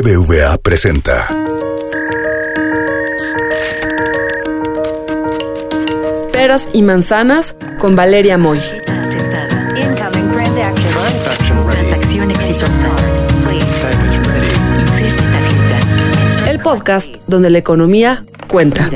BBVA presenta. Peras y manzanas con Valeria Moy. El podcast donde la economía cuenta.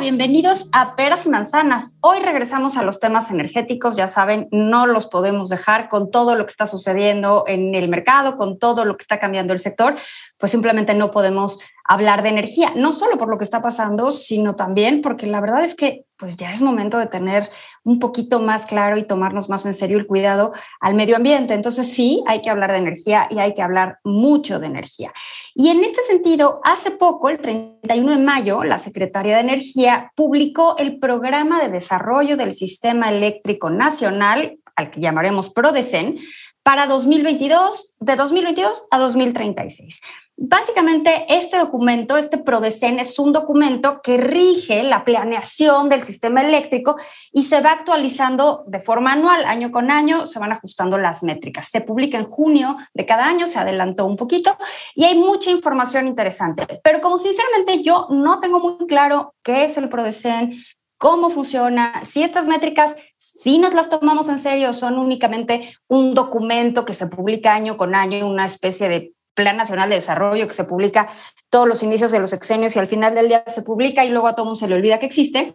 Bienvenidos a Peras y Manzanas. Hoy regresamos a los temas energéticos, ya saben, no los podemos dejar con todo lo que está sucediendo en el mercado, con todo lo que está cambiando el sector, pues simplemente no podemos hablar de energía, no solo por lo que está pasando, sino también porque la verdad es que pues ya es momento de tener un poquito más claro y tomarnos más en serio el cuidado al medio ambiente. Entonces sí, hay que hablar de energía y hay que hablar mucho de energía. Y en este sentido, hace poco, el 31 de mayo, la Secretaría de Energía publicó el Programa de Desarrollo del Sistema Eléctrico Nacional, al que llamaremos PRODECEN, para 2022, de 2022 a 2036. Básicamente, este documento, este PRODECEN, es un documento que rige la planeación del sistema eléctrico y se va actualizando de forma anual, año con año, se van ajustando las métricas. Se publica en junio de cada año, se adelantó un poquito y hay mucha información interesante. Pero como sinceramente yo no tengo muy claro qué es el PRODECEN, cómo funciona, si estas métricas, si nos las tomamos en serio, son únicamente un documento que se publica año con año, una especie de Plan Nacional de Desarrollo que se publica todos los inicios de los sexenios y al final del día se publica y luego a todo mundo se le olvida que existe,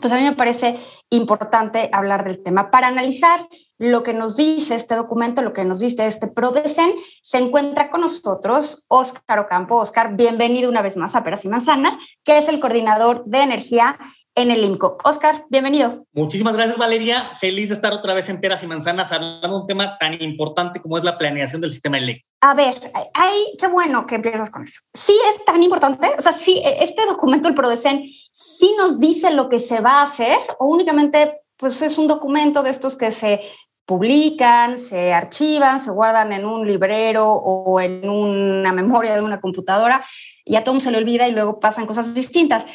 pues a mí me parece importante hablar del tema. Para analizar lo que nos dice este documento, lo que nos dice este PRODECEN, se encuentra con nosotros Óscar Ocampo. Óscar, bienvenido una vez más a Peras y Manzanas, que es el coordinador de energía en el IMCO. Óscar, bienvenido. Muchísimas gracias, Valeria. Feliz de estar otra vez en Peras y Manzanas hablando de un tema tan importante como es la planeación del sistema eléctrico. A ver, ay, qué bueno que empiezas con eso. Sí es tan importante, o sea, sí, este documento, el PRODECEN, sí nos dice lo que se va a hacer o únicamente pues es un documento de estos que se publican, se archivan, se guardan en un librero o en una memoria de una computadora y a todo se le olvida y luego pasan cosas distintas.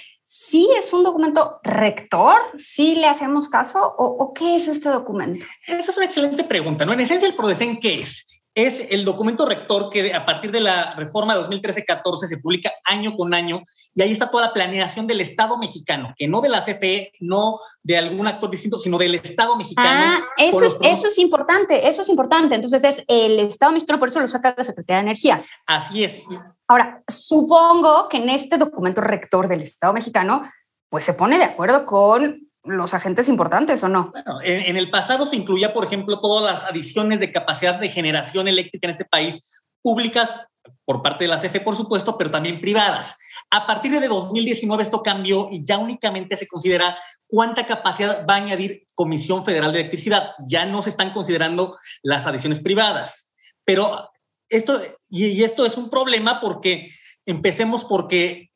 ¿Sí es un documento rector? ¿Sí le hacemos caso? ¿O, qué es este documento? Esa es una excelente pregunta, ¿no? En esencia, el PRODECEN, ¿qué es? Es el documento rector que a partir de la reforma 2013-14 se publica año con año y ahí está toda la planeación del Estado mexicano, que no de la CFE, no de algún actor distinto, sino del Estado mexicano. Ah, eso es, eso es importante, eso es importante. Entonces es el Estado mexicano, por eso lo saca la Secretaría de Energía. Así es. Ahora, supongo que en este documento rector del Estado mexicano, pues se pone de acuerdo con los agentes importantes o no? Bueno, en, el pasado se incluía, por ejemplo, todas las adiciones de capacidad de generación eléctrica en este país, públicas por parte de la CFE, por supuesto, pero también privadas. A partir de 2019 esto cambió y ya únicamente se considera cuánta capacidad va a añadir Comisión Federal de Electricidad. Ya no se están considerando las adiciones privadas. Pero esto, y esto es un problema porque empecemos porque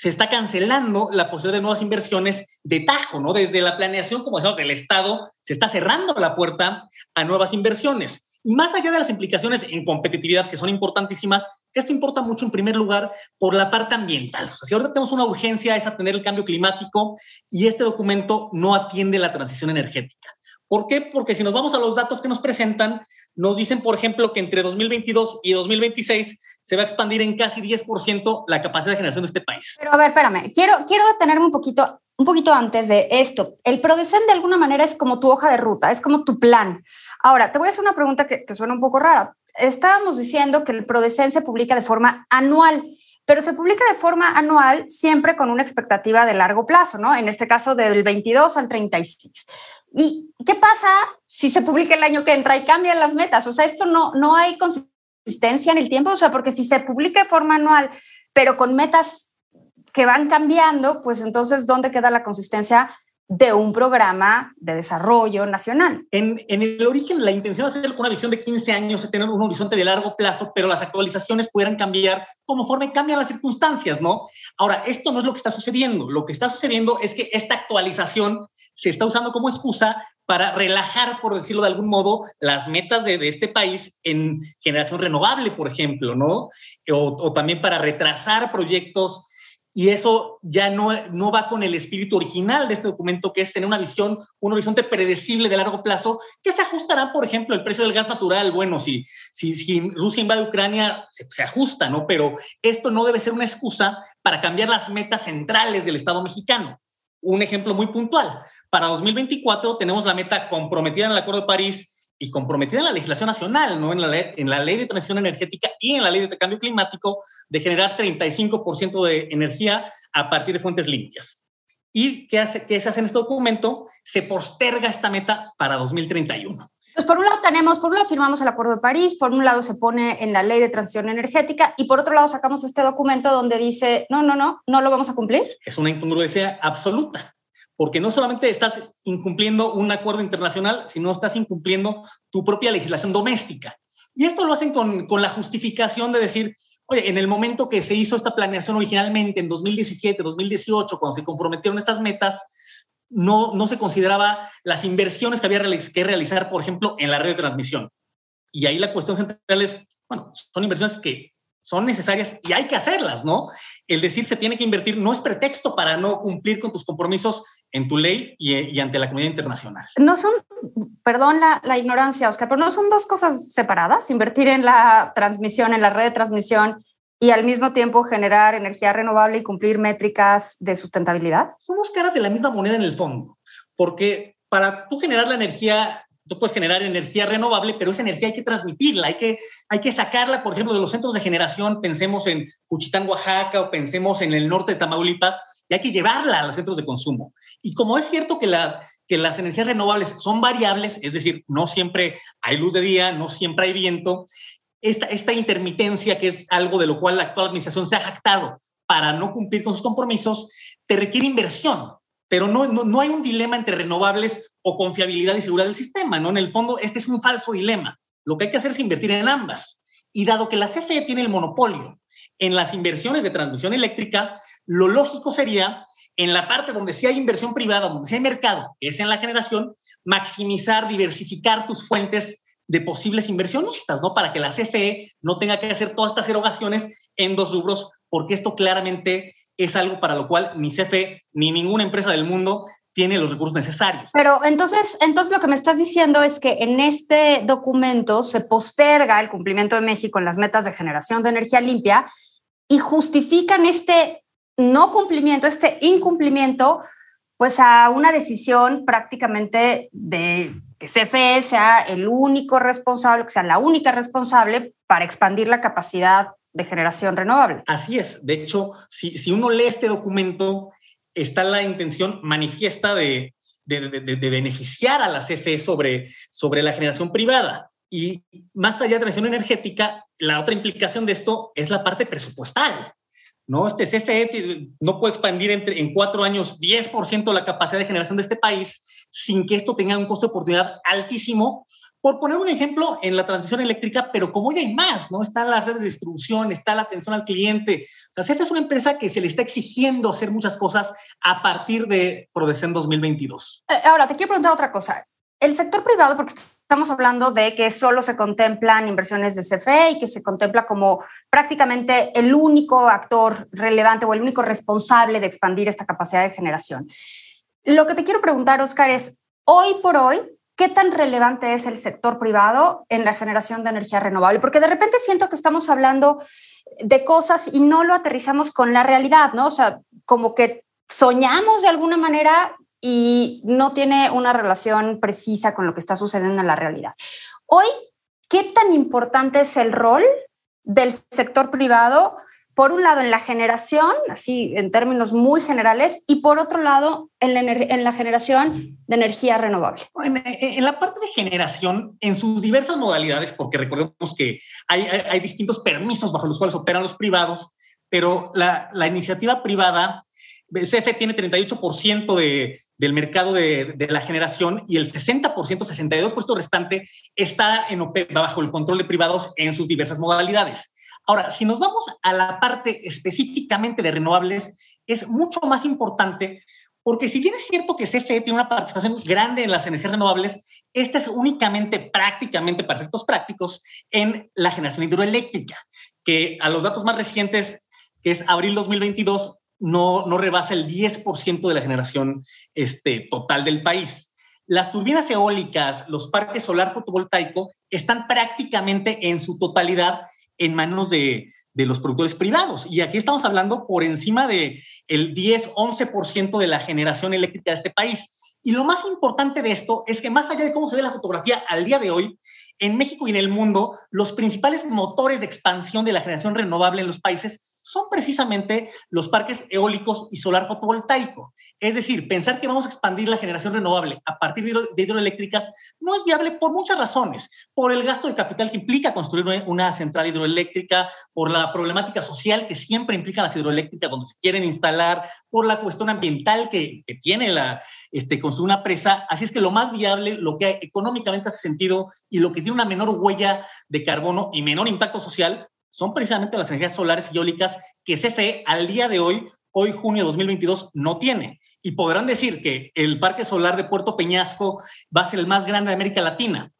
se está cancelando la posibilidad de nuevas inversiones de tajo, ¿no? Desde la planeación, como decíamos, del Estado, se está cerrando la puerta a nuevas inversiones. Y más allá de las implicaciones en competitividad, que son importantísimas, esto importa mucho en primer lugar por la parte ambiental. O sea, si ahorita tenemos una urgencia es atender el cambio climático y este documento no atiende la transición energética. ¿Por qué? Porque si nos vamos a los datos que nos presentan, nos dicen, por ejemplo, que entre 2022 y 2026 se va a expandir en casi 10% la capacidad de generación de este país. Pero a ver, espérame, quiero, quiero detenerme un poquito, un poquito antes de esto. El PRODECEN de alguna manera es como tu hoja de ruta, es como tu plan. Ahora, te voy a hacer una pregunta que, que suena un poco rara. Estábamos diciendo que el PRODECEN se publica de forma anual pero se publica de forma anual siempre con una expectativa de largo plazo, ¿no? En este caso del 22 al 36. ¿Y qué pasa si se publica el año que entra y cambian las metas? O sea, esto no, no hay consistencia en el tiempo, o sea, porque si se publica de forma anual, pero con metas que van cambiando, pues entonces, ¿dónde queda la consistencia de un programa de desarrollo nacional. En, el origen, la intención de hacer una visión de 15 años es tener un horizonte de largo plazo, pero las actualizaciones pudieran cambiar conforme cambian las circunstancias, ¿no? Ahora, esto no es lo que está sucediendo. Lo que está sucediendo es que esta actualización se está usando como excusa para relajar, por decirlo de algún modo, las metas de, este país en generación renovable, por ejemplo, ¿no? O también para retrasar proyectos y eso ya no, no va con el espíritu original de este documento, que es tener una visión, un horizonte predecible de largo plazo, que se ajustará, por ejemplo, el precio del gas natural. Bueno, si, si, si Rusia invade Ucrania, se, se ajusta, ¿no? Pero esto no debe ser una excusa para cambiar las metas centrales del Estado mexicano. Un ejemplo muy puntual. Para 2024 tenemos la meta comprometida en el Acuerdo de París y comprometida en la legislación nacional, ¿no? en, la ley, en la ley de transición energética y en la ley de cambio climático, de generar 35% de energía a partir de fuentes limpias. ¿Y qué, hace, qué se hace en este documento? Se posterga esta meta para 2031. Entonces, por un lado tenemos, por un lado firmamos el Acuerdo de París, por un lado se pone en la ley de transición energética y por otro lado sacamos este documento donde dice, no, no, no, no lo vamos a cumplir. Es una incongruencia absoluta porque no solamente estás incumpliendo un acuerdo internacional, sino estás incumpliendo tu propia legislación doméstica. Y esto lo hacen con, con, la justificación de decir, oye, en el momento que se hizo esta planeación originalmente, en 2017, 2018, cuando se comprometieron estas metas, no, no se consideraba las inversiones que había que realizar, por ejemplo, en la red de transmisión. Y ahí la cuestión central es, bueno, son inversiones que son necesarias y hay que hacerlas, ¿no? El decir se tiene que invertir no es pretexto para no cumplir con tus compromisos en tu ley y, ante la comunidad internacional. No son, perdón la, la, ignorancia, Oscar, pero no son dos cosas separadas, invertir en la transmisión, en la red de transmisión y al mismo tiempo generar energía renovable y cumplir métricas de sustentabilidad. Son dos caras de la misma moneda en el fondo, porque para tú generar la energía tú puedes generar energía renovable, pero esa energía hay que transmitirla, hay que, hay que sacarla, por ejemplo, de los centros de generación, pensemos en Juchitán, Oaxaca, o pensemos en el norte de Tamaulipas, y hay que llevarla a los centros de consumo. Y como es cierto que, la, que las energías renovables son variables, es decir, no siempre hay luz de día, no siempre hay viento, esta, esta intermitencia, que es algo de lo cual la actual administración se ha jactado para no cumplir con sus compromisos, te requiere inversión pero no, no, hay un dilema entre renovables o confiabilidad y seguridad del sistema, ¿no? En el fondo, este es un falso dilema. Lo que hay que hacer es invertir en ambas. Y dado que la CFE tiene el monopolio en las inversiones de transmisión eléctrica, lo lógico sería, en la parte donde sí hay inversión privada, donde sí hay mercado, es en la generación, maximizar, diversificar tus fuentes de posibles inversionistas, ¿no? Para que la CFE no tenga que hacer todas estas erogaciones en dos rubros, porque esto claramente es algo para lo cual ni CFE ni ninguna empresa del mundo tiene los recursos necesarios. Pero entonces, entonces lo que me estás diciendo es que en este documento se posterga el cumplimiento de México en las metas de generación de energía limpia y justifican este no cumplimiento, este incumplimiento, pues a una decisión prácticamente de que CFE sea el único responsable, que sea la única responsable para expandir la capacidad de generación renovable. Así es. De hecho, si, si uno lee este documento, está la intención manifiesta de, de, de, beneficiar a la CFE sobre, sobre la generación privada. Y más allá de la transición energética, la otra implicación de esto es la parte presupuestal. ¿no? Este CFE no puede expandir entre, en cuatro años 10% la capacidad de generación de este país sin que esto tenga un costo de oportunidad altísimo por poner un ejemplo, en la transmisión eléctrica, pero como ya hay más, ¿no? Están las redes de distribución, está la atención al cliente. O sea, CFE es una empresa que se le está exigiendo hacer muchas cosas a partir de Prodecen 2022. Eh, ahora, te quiero preguntar otra cosa. El sector privado, porque estamos hablando de que solo se contemplan inversiones de CFE y que se contempla como prácticamente el único actor relevante o el único responsable de expandir esta capacidad de generación. Lo que te quiero preguntar, Oscar, es, hoy por hoy, ¿qué tan relevante es el sector privado en la generación de energía renovable? Porque de repente siento que estamos hablando de cosas y no lo aterrizamos con la realidad, ¿no? O sea, como que soñamos de alguna manera y no tiene una relación precisa con lo que está sucediendo en la realidad. Hoy, ¿qué tan importante es el rol del sector privado por un lado en la generación, así en términos muy generales, y por otro lado en la, en la generación de energía renovable. En, en, la parte de generación, en sus diversas modalidades, porque recordemos que hay, hay, hay distintos permisos bajo los cuales operan los privados, pero la, la iniciativa privada, CFE tiene 38% de, del mercado de, de, la generación y el 60%, 62% restante está en, bajo el control de privados en sus diversas modalidades. Ahora, si nos vamos a la parte específicamente de renovables, es mucho más importante porque si bien es cierto que CFE tiene una participación grande en las energías renovables, esta es únicamente prácticamente para efectos prácticos en la generación hidroeléctrica, que a los datos más recientes, que es abril 2022, no, no rebasa el 10% de la generación este, total del país. Las turbinas eólicas, los parques solar fotovoltaico están prácticamente en su totalidad en manos de, de los productores privados. Y aquí estamos hablando por encima del el 10, 11% de la generación eléctrica de este país. Y lo más importante de esto es que más allá de cómo se ve la fotografía al día de hoy, en México y en el mundo, los principales motores de expansión de la generación renovable en los países son precisamente los parques eólicos y solar fotovoltaico. Es decir, pensar que vamos a expandir la generación renovable a partir de hidroeléctricas no es viable por muchas razones. Por el gasto de capital que implica construir una central hidroeléctrica, por la problemática social que siempre implican las hidroeléctricas donde se quieren instalar, por la cuestión ambiental que, tiene la, este, construir una presa. Así es que lo más viable, lo que económicamente hace sentido y lo que tiene una menor huella de carbono y menor impacto social, son precisamente las energías solares y eólicas que CFE al día de hoy, hoy junio de 2022, no tiene. Y podrán decir que el parque solar de Puerto Peñasco va a ser el más grande de América Latina,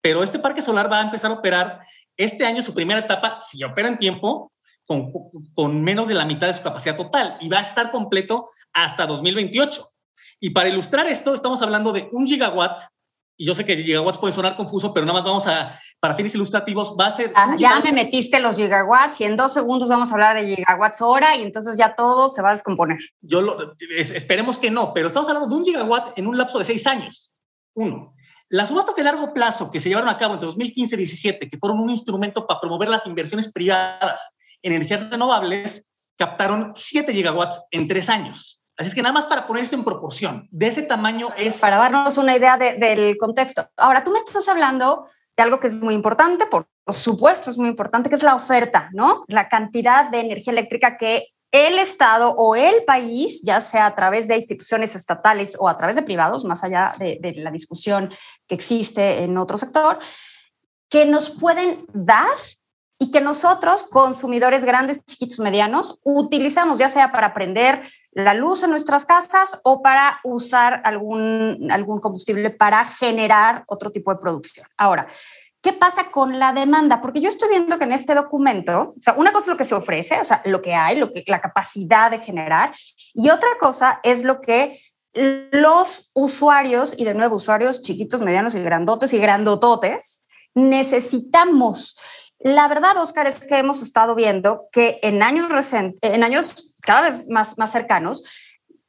pero este parque solar va a empezar a operar este año su primera etapa, si opera en tiempo, con, con menos de la mitad de su capacidad total y va a estar completo hasta 2028. Y para ilustrar esto, estamos hablando de un gigawatt y yo sé que gigawatts puede sonar confuso, pero nada más vamos a, para fines ilustrativos, va a ser... Ah, ya me metiste los gigawatts y en dos segundos vamos a hablar de gigawatts hora y entonces ya todo se va a descomponer. Yo lo, esperemos que no, pero estamos hablando de un gigawatt en un lapso de seis años. Uno. Las subastas de largo plazo que se llevaron a cabo entre 2015 y 2017, que fueron un instrumento para promover las inversiones privadas en energías renovables, captaron 7 gigawatts en tres años. Así es que nada más para poner esto en proporción, de ese tamaño es... Para darnos una idea del contexto. Ahora, tú me estás hablando de algo que es muy importante, por supuesto es muy importante, que es la oferta, ¿no? La cantidad de energía eléctrica que el Estado o el país, ya sea a través de instituciones estatales o a través de privados, más allá de, de la discusión que existe en otro sector, que nos pueden dar y que nosotros, consumidores grandes, chiquitos, medianos, utilizamos ya sea para prender la luz en nuestras casas o para usar algún, algún combustible para generar otro tipo de producción. Ahora, ¿qué pasa con la demanda? Porque yo estoy viendo que en este documento, o sea, una cosa es lo que se ofrece, o sea, lo que hay, lo que, la capacidad de generar, y otra cosa es lo que los usuarios, y de nuevo usuarios chiquitos, medianos y grandotes y grandototes, necesitamos. La verdad, Oscar, es que hemos estado viendo que en años, en años cada vez más, más cercanos,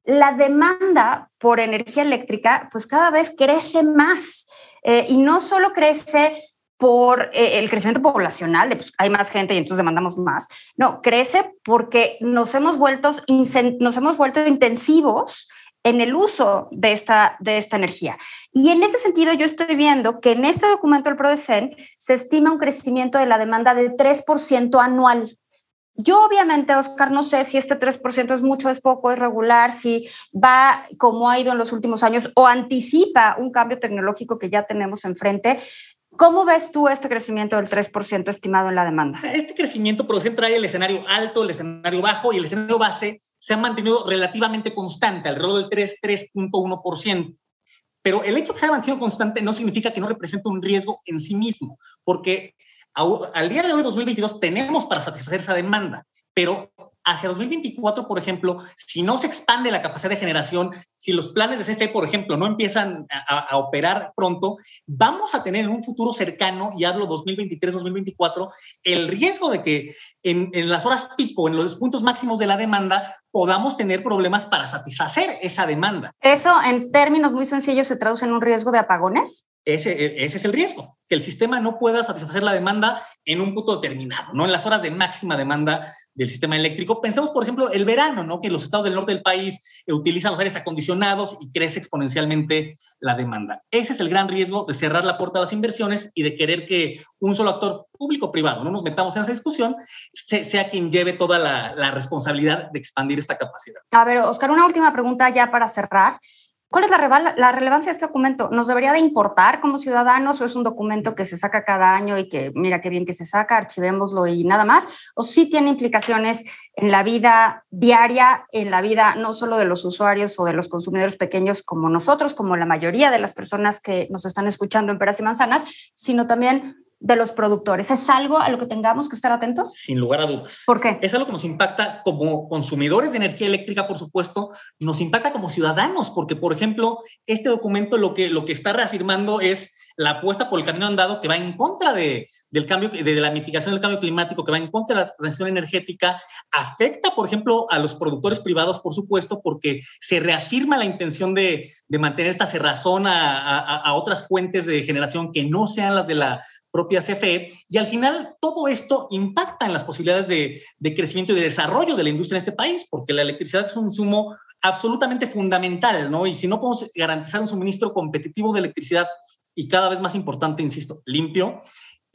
la demanda por energía eléctrica pues cada vez crece más. Eh, y no solo crece por eh, el crecimiento poblacional, de, pues, hay más gente y entonces demandamos más, no, crece porque nos hemos vuelto, nos hemos vuelto intensivos en el uso de esta, de esta energía. Y en ese sentido, yo estoy viendo que en este documento del PRODECEN se estima un crecimiento de la demanda de 3% anual. Yo obviamente, Oscar, no sé si este 3% es mucho, es poco, es regular, si va como ha ido en los últimos años o anticipa un cambio tecnológico que ya tenemos enfrente. ¿Cómo ves tú este crecimiento del 3% estimado en la demanda? Este crecimiento produce trae el escenario alto, el escenario bajo y el escenario base se ha mantenido relativamente constante, alrededor del 3, 3.1%. Pero el hecho de que se haya mantenido constante no significa que no represente un riesgo en sí mismo, porque al día de hoy, 2022, tenemos para satisfacer esa demanda, pero hacia 2024, por ejemplo, si no se expande la capacidad de generación, si los planes de CFE, por ejemplo, no empiezan a, operar pronto, vamos a tener en un futuro cercano, y hablo 2023-2024, el riesgo de que en, en las horas pico, en los puntos máximos de la demanda, podamos tener problemas para satisfacer esa demanda. ¿Eso en términos muy sencillos se traduce en un riesgo de apagones? Ese, ese, es el riesgo, que el sistema no pueda satisfacer la demanda en un punto determinado, ¿no? En las horas de máxima demanda del sistema eléctrico. Pensemos, por ejemplo, el verano, ¿no? Que los estados del norte del país utilizan los aires acondicionados y crece exponencialmente la demanda. Ese es el gran riesgo de cerrar la puerta a las inversiones y de querer que un solo actor público-privado, no nos metamos en esa discusión, sea quien lleve toda la, la responsabilidad de expandir esta capacidad. A ver, Oscar, una última pregunta ya para cerrar. ¿Cuál es la, relevancia de este documento? ¿Nos debería de importar como ciudadanos o es un documento que se saca cada año y que mira qué bien que se saca, archivémoslo y nada más? ¿O sí tiene implicaciones en la vida diaria, en la vida no solo de los usuarios o de los consumidores pequeños como nosotros, como la mayoría de las personas que nos están escuchando en Peras y Manzanas, sino también de los productores. ¿Es algo a lo que tengamos que estar atentos? Sin lugar a dudas. ¿Por qué? Es algo que nos impacta como consumidores de energía eléctrica, por supuesto, nos impacta como ciudadanos, porque, por ejemplo, este documento lo que, lo que está reafirmando es la apuesta por el camino andado que va en contra de, del cambio, de la mitigación del cambio climático, que va en contra de la transición energética, afecta, por ejemplo, a los productores privados, por supuesto, porque se reafirma la intención de, de mantener esta cerrazón a, a, a otras fuentes de generación que no sean las de la propia CFE. Y al final, todo esto impacta en las posibilidades de, crecimiento y de desarrollo de la industria en este país, porque la electricidad es un insumo absolutamente fundamental, ¿no? Y si no podemos garantizar un suministro competitivo de electricidad y cada vez más importante, insisto, limpio,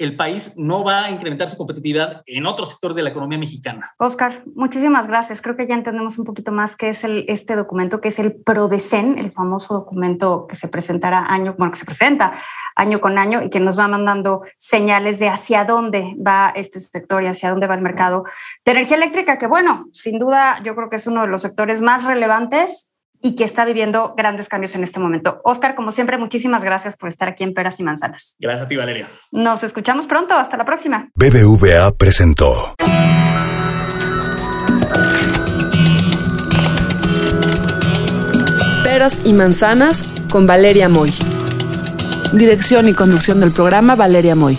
el país no va a incrementar su competitividad en otros sectores de la economía mexicana. Oscar, muchísimas gracias. Creo que ya entendemos un poquito más qué es el, este documento, que es el PRODECEN, el famoso documento que se presentará año, bueno, que se presenta año con año y que nos va mandando señales de hacia dónde va este sector y hacia dónde va el mercado de energía eléctrica, que bueno, sin duda yo creo que es uno de los sectores más relevantes y que está viviendo grandes cambios en este momento. Oscar, como siempre, muchísimas gracias por estar aquí en Peras y Manzanas. Gracias a ti, Valeria. Nos escuchamos pronto. Hasta la próxima. BBVA presentó. Peras y Manzanas con Valeria Moy. Dirección y conducción del programa Valeria Moy.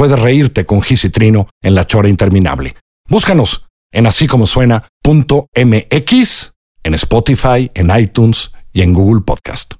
puedes reírte con Gis y Trino en la chora interminable. Búscanos en así como suena.mx, en Spotify, en iTunes y en Google Podcast.